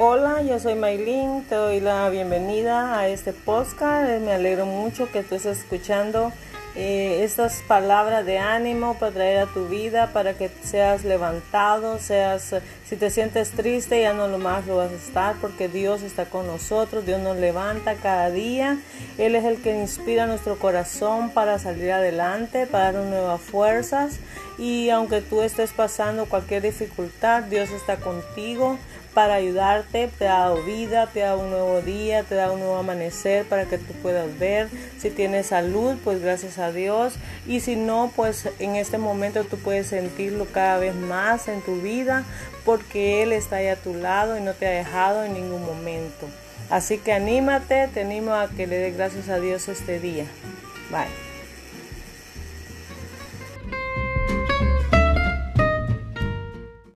Hola, yo soy Maylin, te doy la bienvenida a este podcast. Me alegro mucho que estés escuchando eh, estas palabras de ánimo para traer a tu vida, para que seas levantado, seas, si te sientes triste, ya no lo más lo vas a estar, porque Dios está con nosotros, Dios nos levanta cada día, Él es el que inspira nuestro corazón para salir adelante, para dar nuevas fuerzas, y aunque tú estés pasando cualquier dificultad, Dios está contigo para ayudarte, te ha dado vida, te da un nuevo día, te da un nuevo amanecer para que tú puedas ver. Si tienes salud, pues a Dios. Y si no, pues en este momento tú puedes sentirlo cada vez más en tu vida porque Él está ahí a tu lado y no te ha dejado en ningún momento. Así que anímate, te animo a que le des gracias a Dios este día. Bye.